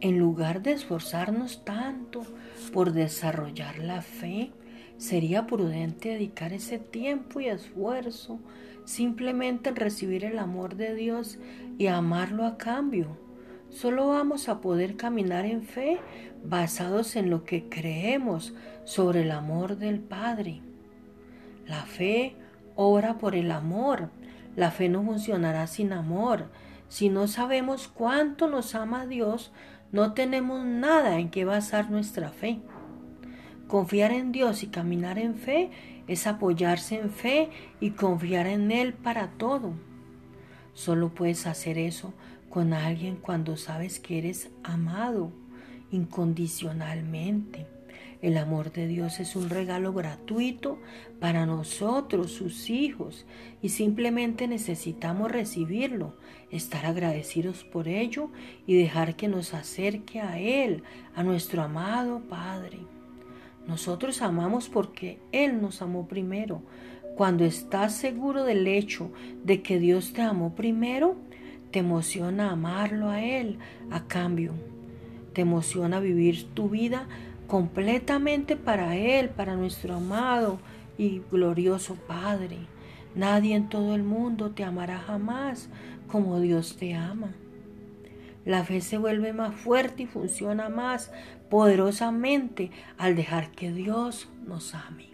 En lugar de esforzarnos tanto por desarrollar la fe, sería prudente dedicar ese tiempo y esfuerzo simplemente en recibir el amor de Dios y amarlo a cambio. Solo vamos a poder caminar en fe basados en lo que creemos sobre el amor del Padre. La fe obra por el amor. La fe no funcionará sin amor. Si no sabemos cuánto nos ama Dios, no tenemos nada en que basar nuestra fe. Confiar en Dios y caminar en fe es apoyarse en fe y confiar en Él para todo. Solo puedes hacer eso con alguien cuando sabes que eres amado incondicionalmente. El amor de Dios es un regalo gratuito para nosotros, sus hijos, y simplemente necesitamos recibirlo, estar agradecidos por ello y dejar que nos acerque a Él, a nuestro amado Padre. Nosotros amamos porque Él nos amó primero. Cuando estás seguro del hecho de que Dios te amó primero, te emociona amarlo a Él a cambio. Te emociona vivir tu vida completamente para Él, para nuestro amado y glorioso Padre. Nadie en todo el mundo te amará jamás como Dios te ama. La fe se vuelve más fuerte y funciona más poderosamente al dejar que Dios nos ame.